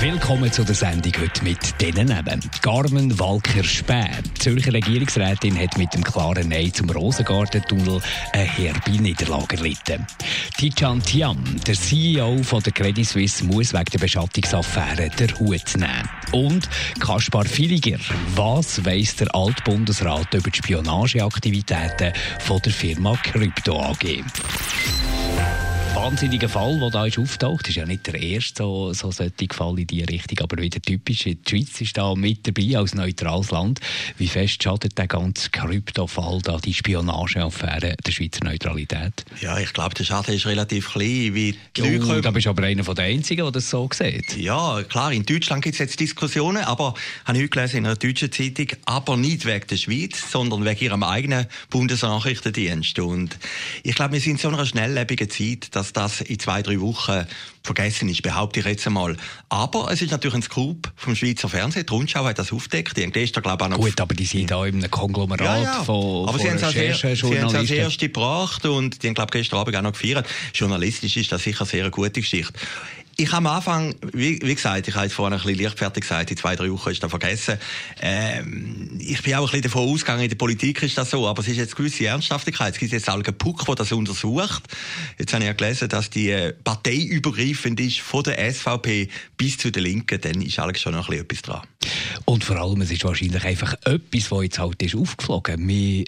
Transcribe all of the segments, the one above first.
Willkommen zu der Sendung heute mit denen neben. Carmen Walker-Späh, die Zürcher Regierungsrätin, hat mit dem klaren Nein zum Rosengartentunnel eine herbe Niederlage erlitten. Tijan Tiam, der CEO von der Credit Suisse, muss wegen der Beschattungsaffäre den Hut nehmen. Und Kaspar Filiger, was weiss der Altbundesrat über die Spionageaktivitäten von der Firma Crypto AG? Wahnsinniger Fall, der da ist auftaucht. ist ja nicht der erste so, so Fall in diese Richtung, aber wieder typisch. Die Schweiz ist da mit dabei als neutrales Land. Wie fest schadet der ganze Kryptofall da, die Spionageaffäre der Schweizer Neutralität? Ja, ich glaube, der Schaden ist relativ klein. Wie die oh, da bist du aber einer der Einzigen, der das so sieht. Ja, klar, in Deutschland gibt es jetzt Diskussionen, aber habe ich gelesen in einer deutschen Zeitung, aber nicht wegen der Schweiz, sondern wegen ihrem eigenen Bundesnachrichtendienst. Und ich glaube, wir sind in so einer schnelllebigen Zeit, dass das in zwei, drei Wochen vergessen ist, behaupte ich jetzt einmal. Aber es ist natürlich ein Scoop vom Schweizer Fernsehen. Die Rundschau hat das aufgedeckt. Die haben gestern, glaube ich, auch noch... Gut, aber die sind da in einem Konglomerat ja, ja. von, aber von sie haben es als erste gebracht und die haben, glaube ich, gestern Abend auch noch gefeiert. Journalistisch ist das sicher eine sehr gute Geschichte. Ich habe am Anfang, wie, wie gesagt, ich habe jetzt vorhin ein bisschen leichtfertig gesagt, in zwei, drei Wochen ist das vergessen. Ähm, ich bin auch ein bisschen davon ausgegangen, in der Politik ist das so, aber es ist jetzt gewisse Ernsthaftigkeit. Es gibt jetzt auch Puck, der das untersucht. Jetzt habe ich ja gelesen, dass die äh, parteiübergreifend ist, von der SVP bis zu den Linken, dann ist eigentlich schon noch ein bisschen etwas dran. Und vor allem, es ist wahrscheinlich einfach etwas, was jetzt halt ist aufgeflogen. Man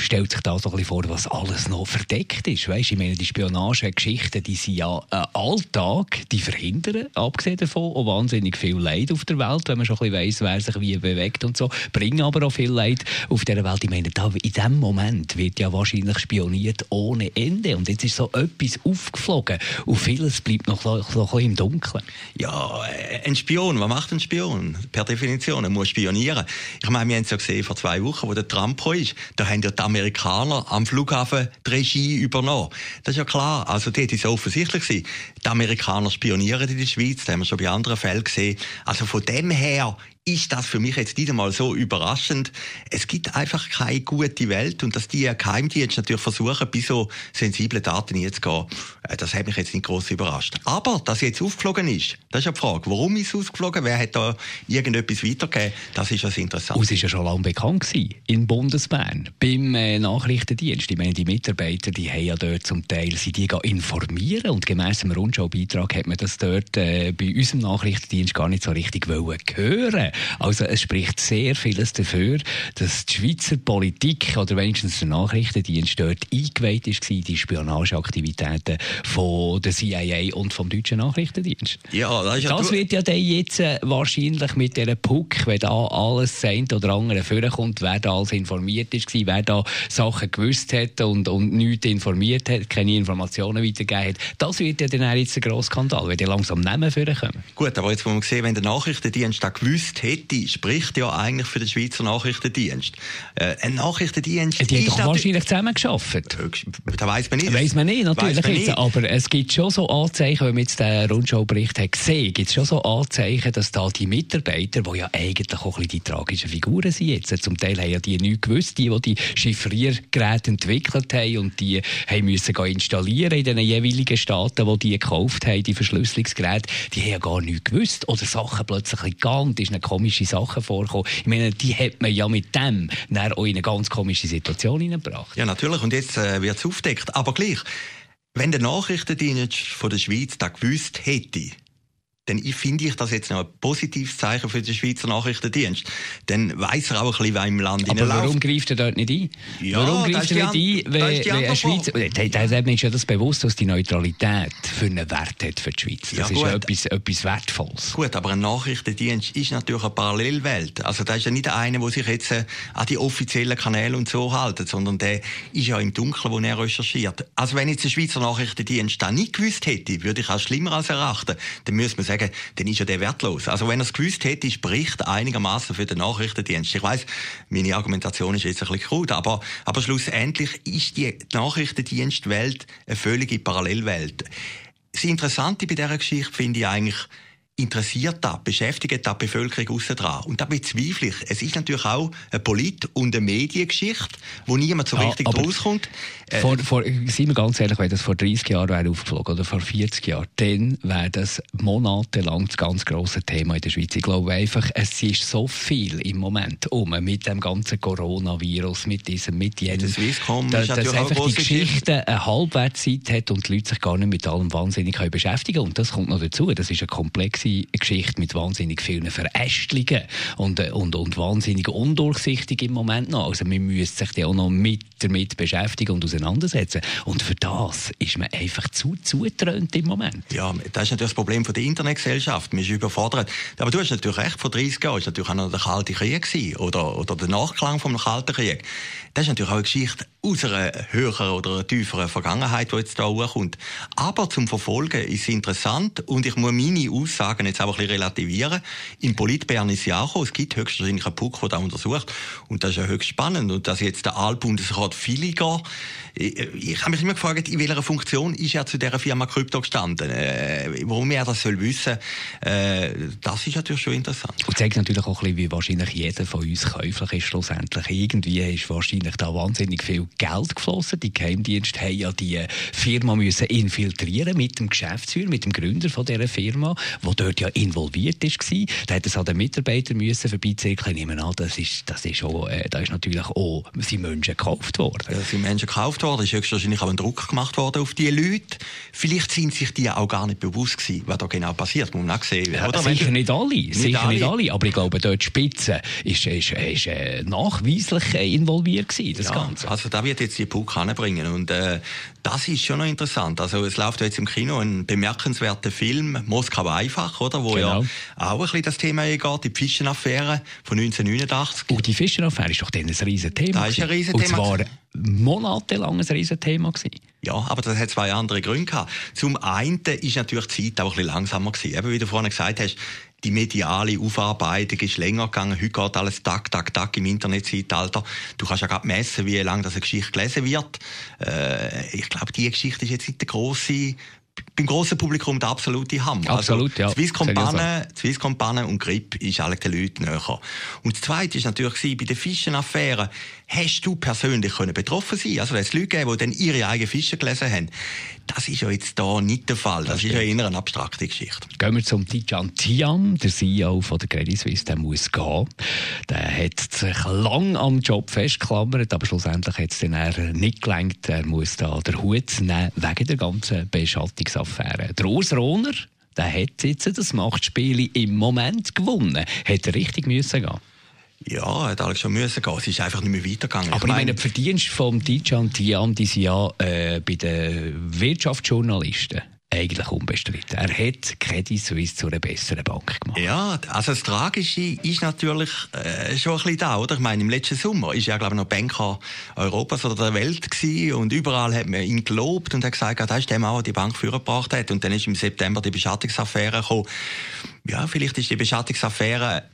stellt sich da so ein bisschen vor, was alles noch verdeckt ist. Weißt, ich meine, die Spionagegeschichten, die sind ja ein Alltag, die verhindern, abgesehen davon, auch wahnsinnig viel Leid auf der Welt, wenn man schon ein bisschen weiss, wer sich wie bewegt und so, bringen aber auch viel Leid auf dieser Welt. Ich meine, da, in diesem Moment wird ja wahrscheinlich spioniert ohne Ende und jetzt ist so etwas aufgeflogen und vieles bleibt noch, noch, noch im Dunkeln. Ja, äh, ein Spion, was macht ein Spion? Per Definition, er muss spionieren. Ich meine, wir haben es ja gesehen vor zwei Wochen, wo der Trump ist, da haben ja die Amerikaner am Flughafen die Regie übernommen. Das ist ja klar, also dort ist es offensichtlich. Die Amerikaner spionieren spionieren in der Schweiz. Das haben wir schon bei anderen Fällen gesehen. Also von dem her ist das für mich jetzt nicht einmal so überraschend. Es gibt einfach keine gute Welt und dass die Geheimdienste natürlich versuchen, bei so sensiblen Daten hinzugehen, äh, das hat mich jetzt nicht groß überrascht. Aber, dass jetzt aufgeflogen ist, das ist ja die Frage. Warum ist es aufgeflogen? Wer hat da irgendetwas weitergegeben? Das ist was interessant. es ist ja schon lange bekannt gewesen, in Bundesbern, beim äh, Nachrichtendienst. Ich meine, die Mitarbeiter, die haben ja dort zum Teil sie die informieren und gemäss dem Rundschau-Beitrag hat man das dort äh, bei unserem Nachrichtendienst gar nicht so richtig wollen hören also es spricht sehr vieles dafür, dass die Schweizer Politik oder wenigstens der Nachrichtendienst dort eingeweiht war, die Spionageaktivitäten von der CIA und vom deutschen Nachrichtendienst. Ja, das, ja das wird ja dann jetzt äh, wahrscheinlich mit dieser Puck, wenn da alles sein oder andere vorkommt, wer da alles informiert ist, wer da Sachen gewusst hat und, und nichts informiert hat, keine Informationen weitergegeben hat, das wird ja dann jetzt ein grosser Skandal, wenn die langsam Namen vorkommen. Gut, aber jetzt muss man sehen, wenn der Nachrichtendienst da gewusst hätte, spricht ja eigentlich für den Schweizer Nachrichtendienst. Äh, ein Nachrichtendienst. Die haben doch wahrscheinlich zusammen geschafft. Äh, da weiß man nicht. Weiß man nicht, natürlich. Man nicht. Aber es gibt schon so Anzeichen, wenn man jetzt den Rundschau-Bericht hat gesehen, gibt es schon so Anzeichen, dass da die Mitarbeiter, die ja eigentlich auch ein bisschen die tragischen Figuren sind jetzt, zum Teil haben ja die nichts gewusst, die, die die Chiffriergeräte entwickelt haben und die haben müssen installieren in den jeweiligen Staaten, wo die gekauft haben, die Verschlüsselungsgeräte, die haben ja gar nichts gewusst oder Sachen plötzlich gegangen, ist komische Sachen vorkommen. Ich meine, die hat man ja mit dem auch in eine ganz komische Situation hineingebracht. Ja, natürlich. Und jetzt äh, wird es aufdeckt. Aber gleich, wenn der Nachrichtendienst von der Schweiz da gewusst hätte, dann finde ich das jetzt noch ein positives Zeichen für den Schweizer Nachrichtendienst. Dann weiss er auch ein bisschen, wer im Land Aber warum läuft. greift er dort nicht ein? Ja, warum greift er nicht ein, wenn, wenn eine Schweizer... Der, ist ja das bewusst, dass die Neutralität für einen Wert hat für die Schweiz. Das ja, ist ja etwas, etwas Wertvolles. Gut, aber ein Nachrichtendienst ist natürlich eine Parallelwelt. Also da ist ja nicht einer, der sich jetzt äh, an die offiziellen Kanäle und so hält, sondern der ist ja im Dunkeln, wo er recherchiert. Also wenn jetzt der Schweizer Nachrichtendienst da nicht gewusst hätte, würde ich auch schlimmer als erachten. Dann müsste man sagen, sagen, dann ist ja der wertlos. Also wenn er es gewusst hätte, ist Bericht einigermaßen für den Nachrichtendienst. Ich weiß, meine Argumentation ist jetzt ein bisschen krud, aber, aber schlussendlich ist die Nachrichtendienstwelt eine völlige Parallelwelt. Das Interessante bei dieser Geschichte finde ich eigentlich, interessiert das, beschäftigt das die Bevölkerung aussen dran. Und da bezweifle ich. Es ist natürlich auch eine Polit- und eine Mediengeschichte, wo niemand so ja, richtig rauskommt. Äh, vor, vor, seien wir ganz ehrlich, wenn das vor 30 Jahren wäre aufgeflogen oder vor 40 Jahren, dann wäre das monatelang das ganz grosse Thema in der Schweiz. Ich glaube einfach, es ist so viel im Moment um mit dem ganzen Coronavirus, mit diesem, mit jenem. Das Swisscom da, ist dass einfach die Geschichte eine Halbwertszeit hat und die Leute sich gar nicht mit allem wahnsinnig beschäftigen können. Und das kommt noch dazu. Das ist eine komplexe Geschichte mit wahnsinnig vielen Verästelungen und, äh, und, und wahnsinnig undurchsichtig im Moment noch. Also man müsste sich auch noch mit damit beschäftigen und auseinandersetzen. Und für das ist man einfach zu zutrönt im Moment. Ja, das ist natürlich das Problem von der Internetgesellschaft. Man ist überfordert. Aber du hast natürlich recht, vor 30 Jahren war natürlich auch noch der Kalte Krieg oder, oder der Nachklang vom Kalten Krieg. Das ist natürlich auch eine Geschichte aus einer höheren oder tieferen Vergangenheit, die jetzt da hochkommt. Aber zum Verfolgen ist es interessant und ich muss meine Aussagen jetzt auch ein bisschen relativieren. Im Politbern ist ja auch Es gibt höchstwahrscheinlich einen Puck, der das untersucht. Und das ist ja höchst spannend. Und dass jetzt der Altbundesrat Filiger, ich, ich habe mich immer gefragt, in welcher Funktion ist er zu dieser Firma Krypto gestanden? Äh, warum er das soll wissen, äh, das ist natürlich schon interessant. Und zeigt natürlich auch ein bisschen, wie wahrscheinlich jeder von uns käuflich ist schlussendlich. Irgendwie ist wahrscheinlich da wahnsinnig viel Geld geflossen. Die Geheimdienste haben ja die Firma müssen infiltrieren mit dem Geschäftsführer, mit dem Gründer von dieser Firma, der dort ja involviert war. Da hat es an den Mitarbeitern müssen vorbeizirkeln. Ich nehme an, das ist, das ist auch, äh, da ist natürlich auch sind Menschen gekauft worden. Ja, sind Menschen gekauft worden. Es ist höchstwahrscheinlich auch ein Druck gemacht worden auf diese Leute. Vielleicht sind sich die auch gar nicht bewusst gewesen, was da genau passiert. Muss man auch sehen. Ja, oder? Sicher nicht alle. Nicht sicher alle. nicht alle. Aber ich glaube, dort Spitze ist, ist, ist, äh, nachweislich äh, involviert gewesen, das ja, Ganze. Also da wird jetzt die Puck anbringen und äh, das ist schon noch interessant. Also es läuft jetzt im Kino ein bemerkenswerter Film, Moskau einfach, oder? Wo genau. ja auch ein bisschen das Thema geht, die Fischenaffäre von 1989. Und die Fischenaffäre ist doch dann ein riesen Thema. Das ist ein riesen Thema. Und zwar monatelang ein riesen Thema gewesen. Ja, aber das hat zwei andere Gründe gehabt. Zum einen ist natürlich die Zeit auch ein bisschen langsamer gewesen. Eben wie du vorhin gesagt hast, die mediale Aufarbeitung ist länger gegangen. Heute geht alles tak, tak, tak im Internetzeitalter. Du kannst ja gerade messen, wie lange das eine Geschichte gelesen wird. Äh, ich glaube, die Geschichte ist jetzt nicht der grosse beim grossen Publikum der absolute Hammer. Also, Absolut, also, ja. Swisscom-Pannen Swisscom und Grip ist alle den Leuten näher. Und das Zweite ist natürlich bei den Fischenaffären, hast du persönlich können betroffen sein Also, es Leute gegeben, die dann ihre eigenen Fische gelesen haben. Das ist ja jetzt da nicht der Fall. Das, das ist ja eher eine abstrakte Geschichte. Gehen wir zum Tijan Tiam, der CEO von der Credit Suisse, der muss gehen. Der hat sich lang am Job festgeklammert, aber schlussendlich hat es dann nicht gelangt. Er muss da den Hut nehmen wegen der ganzen Beschattungsaffäre. Der Urs Rohner, der hat jetzt das Machtspiel im Moment gewonnen. Hätte richtig müssen gehen. Ja, hat alles schon müssen gehen. Es ist einfach nicht mehr weitergegangen. Aber ich meine, die Verdienste vom Dijan Tiam, die sind ja äh, bei den Wirtschaftsjournalisten eigentlich unbestritten. Er hat Credit Suisse zu einer besseren Bank gemacht. Ja, also das Tragische ist natürlich äh, schon ein bisschen da, oder? Ich meine, im letzten Sommer ist er, glaube ich, noch Banker Europas oder der Welt gewesen und überall hat man ihn gelobt und hat gesagt, das ist der Mann, der die Bank vorgebracht hat. Und dann ist im September die Beschattungsaffäre gekommen. Ja, vielleicht ist die Beschattungsaffäre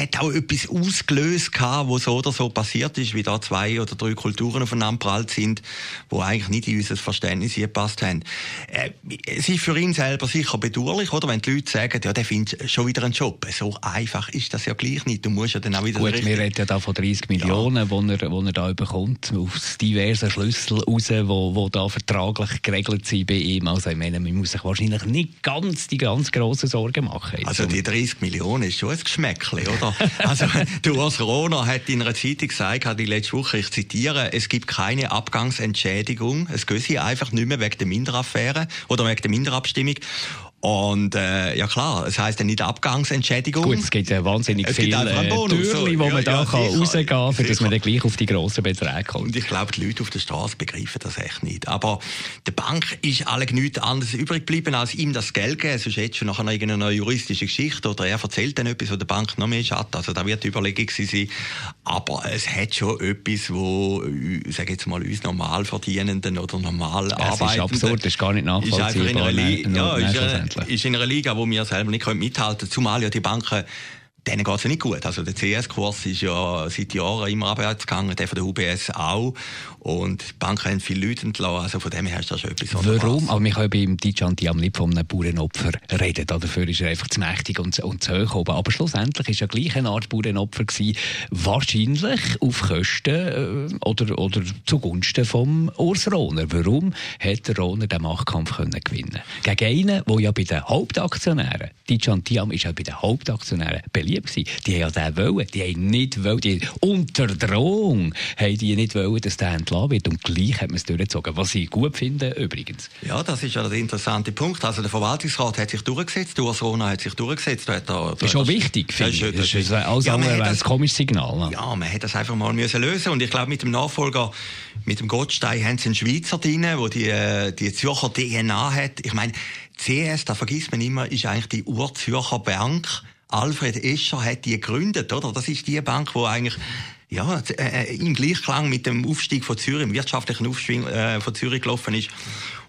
hat auch etwas ausgelöst gehabt, wo so oder so passiert ist, wie da zwei oder drei Kulturen aufeinander prallt sind, wo eigentlich nicht in unser Verständnis gepasst haben. Äh, es ist für ihn selber sicher bedauerlich, oder? Wenn die Leute sagen, ja, der findet schon wieder einen Job. So einfach ist das ja gleich nicht. Du musst ja dann auch wieder... Gut, wir reden ja da von 30 Millionen, ja. wo, er, wo er da bekommt, aus diversen Schlüsseln raus, wo, wo da vertraglich geregelt sind bei ihm. Also ich meine, man muss sich wahrscheinlich nicht ganz die ganz grossen Sorgen machen. Also die 30 Millionen ist schon ein Geschmäckchen, oder? Also, der Urs Rohner hat in einer Zeitung gesagt, die letzte Woche, ich zitiere, es gibt keine Abgangsentschädigung. Es geht sie einfach nicht mehr wegen der Minderaffäre oder wegen der Minderabstimmung. Und äh, ja klar, es heisst ja nicht Abgangsentschädigung. Gut, es gibt ja wahnsinnig viele äh, Türen, so. wo ja, man da ja, kann rausgehen kann, für dass man dann gleich auf die grossen Beträge kommt. Und ich glaube, die Leute auf der Straße begreifen das echt nicht. Aber der Bank ist alle nichts anderes übrig geblieben, als ihm das Geld geben. Sonst hätte schon nachher noch irgendeine juristische Geschichte oder er erzählt dann etwas, wo der Bank noch mehr schadet. Also da wird die Überlegung sein. Aber es hat schon etwas, wo, sage jetzt mal, uns Normalverdienenden oder normal Arbeitenden... Es ist absurd, das ist gar nicht nachvollziehbar. Ist, in einer, Li ja, ist, ist in einer Liga, wo wir selber nicht mithalten können, zumal ja die Banken denen geht es ja nicht gut. Also der CS-Kurs ist ja seit Jahren immer abwärts gegangen, der von der UBS auch. Und die Banken haben viele Leute entlassen, also von dem her ist das schon etwas Warum? Aber wir können beim Dijan Diam nicht von einem Bauernopfer reden. Dafür ist er einfach zu mächtig und, und zu hoch oben. Aber schlussendlich war er gleich eine Art Bauernopfer gewesen. Wahrscheinlich auf Kosten äh, oder, oder zugunsten vom Urs Rohner. Warum hat der Rohner den Machtkampf können gewinnen Gegen einen, der ja bei den Hauptaktionären, Dijan Diam ist ja bei den Hauptaktionären beliebt gewesen. Die haben ja den wollen. Die haben nicht wollen, die unter Drohung haben die nicht wollen, dass der entlassen wird. Und gleich hat man es durchgezogen. Was ich gut finde, übrigens. Ja, das ist ja der interessante Punkt. Also der Verwaltungsrat hat sich durchgesetzt, die Rona hat sich durchgesetzt. Da hat er, das ist auch wichtig, finde ich. Das, ist alles ja, andere ein komisches Signal. Ja, man hätte das einfach mal müssen lösen Und ich glaube, mit dem Nachfolger, mit dem Gottstein, haben sie einen Schweizer drin, der die, äh, die Zürcher DNA hat. Ich meine, CS, da vergisst man immer, ist eigentlich die Urzürcher Bank. Alfred Escher hat die gegründet, oder? Das ist die Bank, wo eigentlich ja, äh, im Gleichklang mit dem Aufstieg von Zürich, im wirtschaftlichen Aufstieg äh, von Zürich gelaufen ist.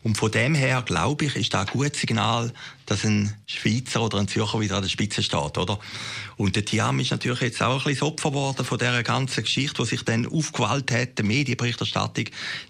Und von dem her, glaube ich, ist da ein gutes Signal, dass ein Schweizer oder ein Zürcher wieder an der Spitze steht, oder? Und der Tiam ist natürlich jetzt auch ein bisschen Opfer geworden von dieser ganzen Geschichte, die sich dann aufgewallt hat, die Medienberichterstattung,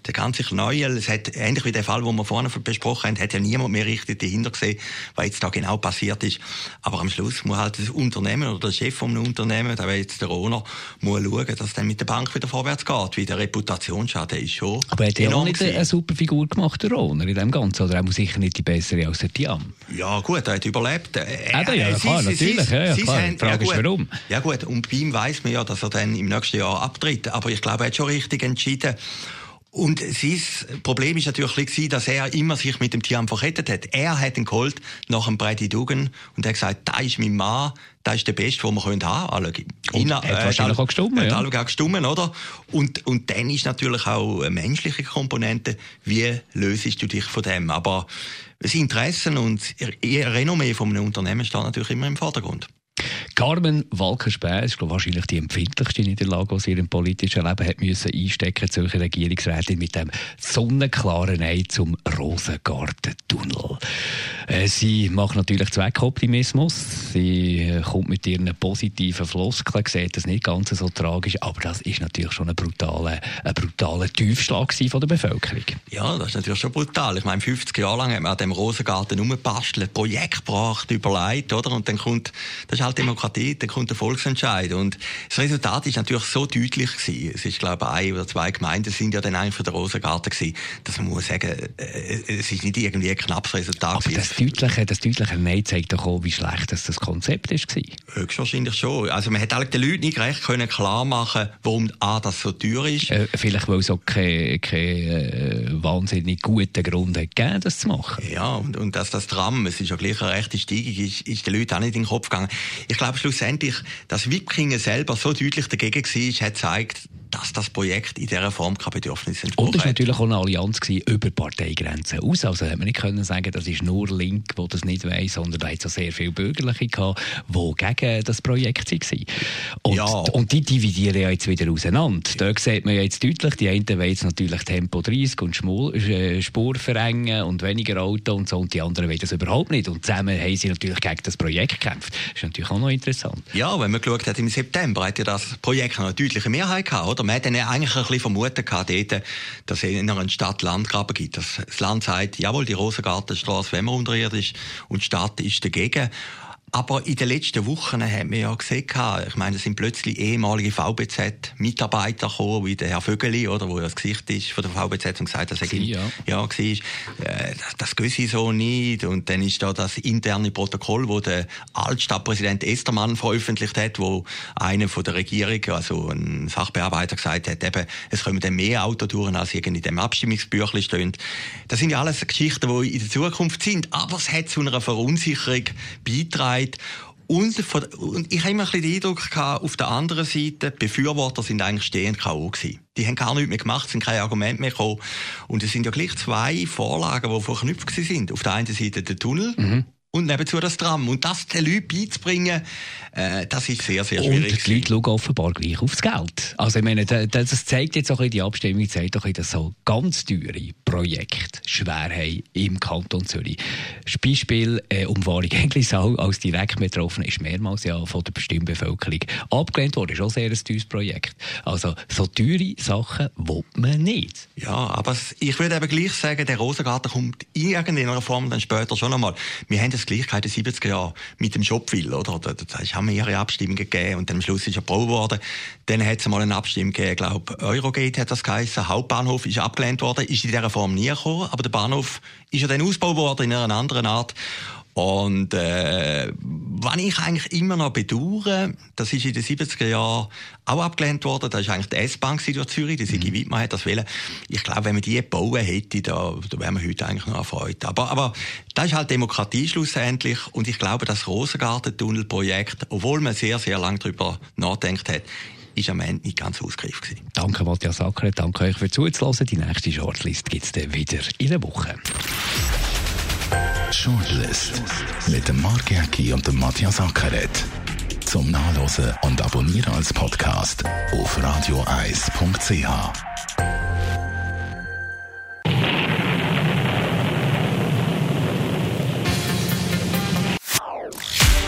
der ganze Knäuel. Es hat, ähnlich wie der Fall, den wir vorhin besprochen haben, hat ja niemand mehr richtig dahinter gesehen, was jetzt da genau passiert ist. Aber am Schluss muss halt das Unternehmen oder der Chef vom Unternehmen, der jetzt der Owner, muss schauen, dass dann mit der Bank wieder vorwärts geht, weil der Reputationsschaden ist schon Aber hat er auch nicht eine super Figur gemacht, der Owner, in dem Ganzen? Oder er sicher nicht die bessere als der Tiam? Ja, gut, er hat überlebt. Er, ja, ja, klar, natürlich. Ja, ja, klar. Die Frage ist, warum? Ja gut, und bei ihm weiss man ja, dass er dann im nächsten Jahr abtritt. Aber ich glaube, er hat schon richtig entschieden. Und sein Problem ist natürlich gewesen, dass er immer sich mit dem Tiam verkettet hat. Er hat ihn geholt nach dem Brady Dugan und hat gesagt, da ist mein Mann, da ist der Beste, den wir haben können. Und Ina, hat äh, wahrscheinlich auch gestummen, ja. auch gestummen, oder? Und, und dann ist natürlich auch eine menschliche Komponente. Wie löst du dich von dem? Aber das Interesse und ihr Renommee von einem Unternehmen steht natürlich immer im Vordergrund. Carmen Walker-Späh ist wahrscheinlich die empfindlichste Niederlage, die sie ihrem politischen Leben hat müssen einstecken musste, solche Regierungsrätin mit dem sonnenklaren Nein zum Rosengarten-Tunnel. Äh, sie macht natürlich Zweckoptimismus. Sie äh, kommt mit ihren positiven Floskeln, sieht das nicht ganz so tragisch, aber das ist natürlich schon ein brutaler, ein brutaler Tiefschlag von der Bevölkerung. Ja, das ist natürlich schon brutal. Ich meine, 50 Jahre lang hat man an dem Rosengarten rumgebastelt, Projekt gebracht, überlegt, oder? Und dann kommt, das ist halt Demokratie, dann kommt der Volksentscheid. Und das Resultat ist natürlich so deutlich gewesen. Es ist, glaube ich, ein oder zwei Gemeinden sind ja dann eigentlich für den Rosengarten gewesen, dass man muss sagen, äh, es ist nicht irgendwie ein knappes Resultat Aber das deutliche, das deutliche Nein zeigt doch auch, wie schlecht das, das Konzept ist Höchstwahrscheinlich schon. Also man hat den Leuten nicht recht können klar machen, warum A, das so teuer ist. Äh, vielleicht, weil es auch keinen kein, äh, wahnsinnig guten Grund hat gegeben, das zu machen. Ja, und, und dass das Tram, es ist ja gleich eine rechte Steigung, ist, ist den Leuten auch nicht in den Kopf gegangen. Ich glaube schlussendlich, dass Wipkingen selber so deutlich dagegen war, hat gezeigt, dass das Projekt in dieser Form kein Bedürfnis entspricht. Und es war natürlich auch eine Allianz über Parteigrenzen aus. Also hätte man nicht können sagen, das ist nur Link, der das nicht weiss, sondern da hat es sehr viele Bürgerliche gehabt, die gegen das Projekt waren. Und, ja. und die dividieren ja jetzt wieder auseinander. Da sieht man ja jetzt deutlich, die einen wollen jetzt natürlich Tempo 30 und Schmul äh, Spur verengen und weniger Auto und so, und die anderen wollen das überhaupt nicht. Und zusammen haben sie natürlich gegen das Projekt gekämpft. Das ist natürlich auch noch interessant. Ja, wenn man geschaut hat, im September hat ja das Projekt eine deutliche Mehrheit gehabt, oder? Man hat dann eigentlich ein bisschen vermutet dort, dass es in einer Stadt-Land-Graben gibt. Das Land sagt, jawohl, die Rosengartenstraße wenn man unterirdisch und die Stadt ist dagegen. Aber in den letzten Wochen haben wir ja gesehen, ich meine, es sind plötzlich ehemalige VBZ-Mitarbeiter gekommen, wie der Herr Vögeli, oder, wo ja das Gesicht ist von der VBZ und gesagt, dass er ja. ja war. Äh, das, sie so nicht. Und dann ist da das interne Protokoll, wo der Altstadtpräsident Estermann veröffentlicht hat, wo einer von der Regierung, also ein Sachbearbeiter gesagt hat, eben, es kommen dann mehr Autotouren, als irgendwie in dem Abstimmungsbüchlein stehen. Das sind ja alles Geschichten, die in der Zukunft sind. Aber es hat zu einer Verunsicherung beitragen gesagt. Und, und ich habe immer ein bisschen den Eindruck gehabt, auf der anderen Seite, die Befürworter sind eigentlich stehend K.O. gewesen. Die haben gar nichts mehr gemacht, sind kein Argument mehr gekommen. Und es sind ja gleich zwei Vorlagen, die verknüpft sind. Auf der einen Seite der Tunnel, mhm und nebenzu das Tram. Und das den Leuten beizubringen, äh, das ist sehr, sehr schwierig. Und die Leute schauen offenbar gleich aufs Geld. Also ich meine, das zeigt jetzt auch in die Abstimmung, zeigt auch, dass so ganz teure Projekte schwer haben im Kanton Zürich. Das Beispiel äh, Umfahrung Englisau als direkt betroffen ist mehrmals ja von der bestimmten Bevölkerung abgelehnt worden. Ist auch sehr ein teures Projekt. Also so teure Sachen will man nicht. Ja, aber ich würde eben gleich sagen, der Rosengarten kommt in irgendeiner Form dann später schon einmal. Wir haben das Gleichheit in den 70er Jahren mit dem Shopville, oder? Da, da, da haben mehrere Abstimmungen gegeben und dann am Schluss ist er gebaut worden. Dann hat es mal eine Abstimmung gegeben, ich glaube, Eurogate hat das geheißen. Hauptbahnhof ist abgelehnt worden, ist in dieser Form nie gekommen, aber der Bahnhof ist ja dann ausgebaut worden in einer anderen Art. Und äh, was ich eigentlich immer noch bedauere, das ist in den 70er Jahren auch abgelehnt worden, das ist eigentlich die S-Bahn durch Zürich, die Sigi mhm. Wittmann hat das wollen. Ich glaube, wenn man die bauen hätte, da, da wären wir heute eigentlich noch erfreut. Aber, aber das ist halt Demokratie schlussendlich und ich glaube, das Rosengarten-Tunnelprojekt, obwohl man sehr, sehr lange darüber nachdenkt hat, ist am Ende nicht ganz ausgereift gewesen. Danke, Matthias Acker. Danke euch für zuzuhören. Die nächste Shortlist gibt es dann wieder in einer Woche. Shortlist mit dem Mark Jäcki und dem Matthias Ackeret. Zum Nachlesen und Abonnieren als Podcast auf radioeis.ch.